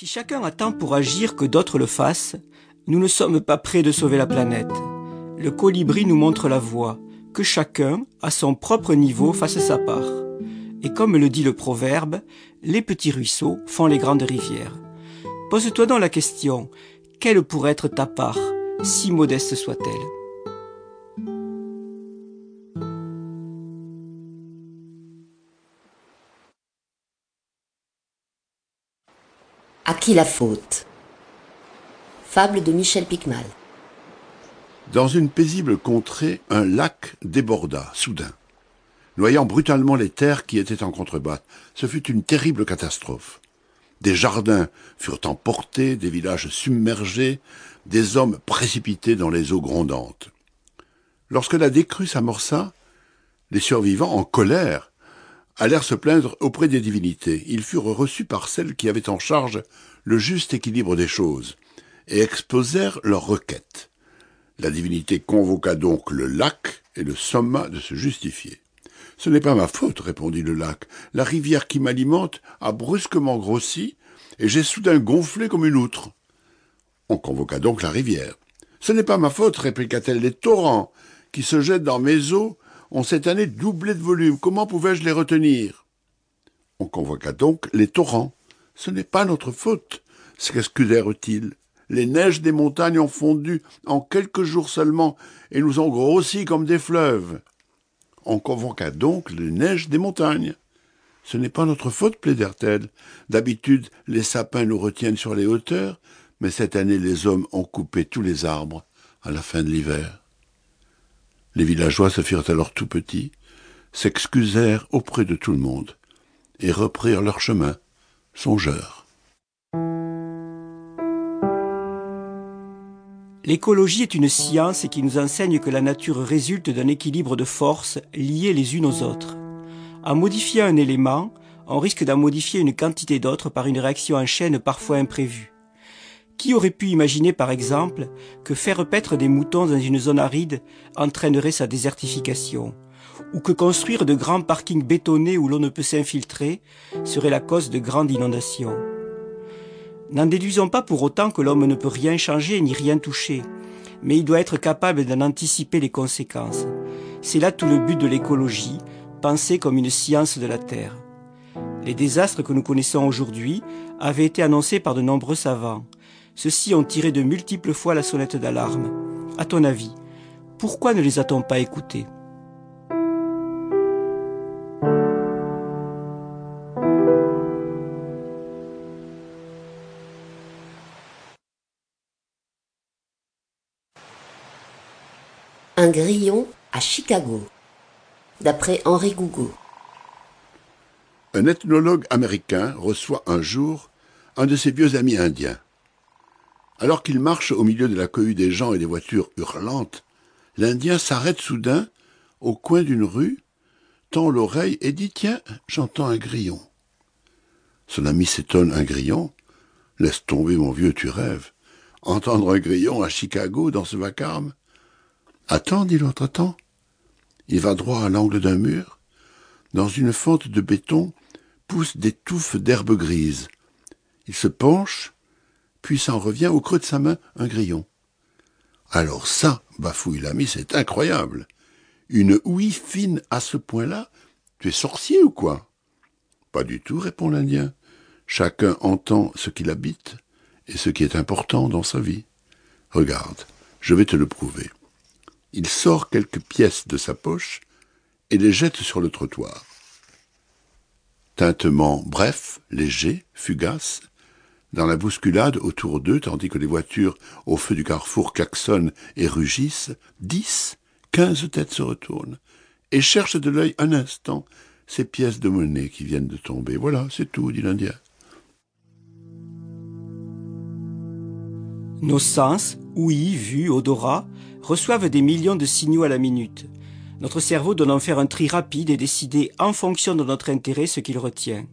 Si chacun attend pour agir que d'autres le fassent, nous ne sommes pas prêts de sauver la planète. Le colibri nous montre la voie, que chacun, à son propre niveau, fasse sa part. Et comme le dit le proverbe, les petits ruisseaux font les grandes rivières. Pose-toi donc la question, quelle pourrait être ta part, si modeste soit-elle? À qui la faute? Fable de Michel Picmal. Dans une paisible contrée, un lac déborda, soudain, noyant brutalement les terres qui étaient en contrebas. Ce fut une terrible catastrophe. Des jardins furent emportés, des villages submergés, des hommes précipités dans les eaux grondantes. Lorsque la décrue s'amorça, les survivants, en colère, allèrent se plaindre auprès des divinités. Ils furent reçus par celles qui avaient en charge le juste équilibre des choses, et exposèrent leurs requêtes. La divinité convoqua donc le lac et le somma de se justifier. Ce n'est pas ma faute, répondit le lac. La rivière qui m'alimente a brusquement grossi, et j'ai soudain gonflé comme une outre. On convoqua donc la rivière. Ce n'est pas ma faute, répliqua-t-elle. Les torrents qui se jettent dans mes eaux ont cette année doublé de volume. Comment pouvais-je les retenir? On convoqua donc les torrents. Ce n'est pas notre faute, s'excusèrent-ils. Les neiges des montagnes ont fondu en quelques jours seulement et nous ont grossi comme des fleuves. On convoqua donc les neiges des montagnes. Ce n'est pas notre faute, plaidèrent-elles. D'habitude, les sapins nous retiennent sur les hauteurs, mais cette année les hommes ont coupé tous les arbres à la fin de l'hiver. Les villageois se firent alors tout petits, s'excusèrent auprès de tout le monde, et reprirent leur chemin, songeurs. L'écologie est une science qui nous enseigne que la nature résulte d'un équilibre de forces liées les unes aux autres. En modifiant un élément, on risque d'en modifier une quantité d'autres par une réaction en chaîne parfois imprévue. Qui aurait pu imaginer, par exemple, que faire paître des moutons dans une zone aride entraînerait sa désertification, ou que construire de grands parkings bétonnés où l'on ne peut s'infiltrer serait la cause de grandes inondations N'en déduisons pas pour autant que l'homme ne peut rien changer ni rien toucher, mais il doit être capable d'en anticiper les conséquences. C'est là tout le but de l'écologie, pensée comme une science de la Terre. Les désastres que nous connaissons aujourd'hui avaient été annoncés par de nombreux savants. Ceux-ci ont tiré de multiples fois la sonnette d'alarme. À ton avis, pourquoi ne les a-t-on pas écoutés Un grillon à Chicago, d'après Henri Gougaud. Un ethnologue américain reçoit un jour un de ses vieux amis indiens. Alors qu'il marche au milieu de la cohue des gens et des voitures hurlantes, l'Indien s'arrête soudain au coin d'une rue, tend l'oreille et dit Tiens, j'entends un grillon. Son ami s'étonne Un grillon Laisse tomber, mon vieux, tu rêves. Entendre un grillon à Chicago dans ce vacarme Attends, dit l'autre, attends. Il va droit à l'angle d'un mur. Dans une fente de béton poussent des touffes d'herbe grise. Il se penche, puis s'en revient au creux de sa main un grillon. Alors ça, bafouille l'ami, c'est incroyable. Une ouïe fine à ce point-là Tu es sorcier ou quoi? Pas du tout, répond l'Indien. Chacun entend ce qu'il habite et ce qui est important dans sa vie. Regarde, je vais te le prouver. Il sort quelques pièces de sa poche et les jette sur le trottoir. Tintement bref, léger, fugace, dans la bousculade autour d'eux, tandis que les voitures au feu du carrefour klaxonnent et rugissent, dix, quinze têtes se retournent et cherchent de l'œil un instant ces pièces de monnaie qui viennent de tomber. Voilà, c'est tout, dit l'Indien. Nos sens, ouïe, vue, odorat, reçoivent des millions de signaux à la minute. Notre cerveau doit en faire un tri rapide et décider en fonction de notre intérêt ce qu'il retient.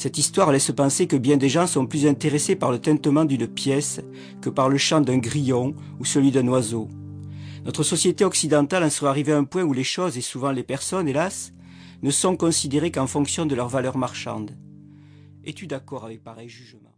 Cette histoire laisse penser que bien des gens sont plus intéressés par le tintement d'une pièce que par le chant d'un grillon ou celui d'un oiseau. Notre société occidentale en serait arrivée à un point où les choses, et souvent les personnes, hélas, ne sont considérées qu'en fonction de leur valeur marchande. Es-tu d'accord avec pareil jugement?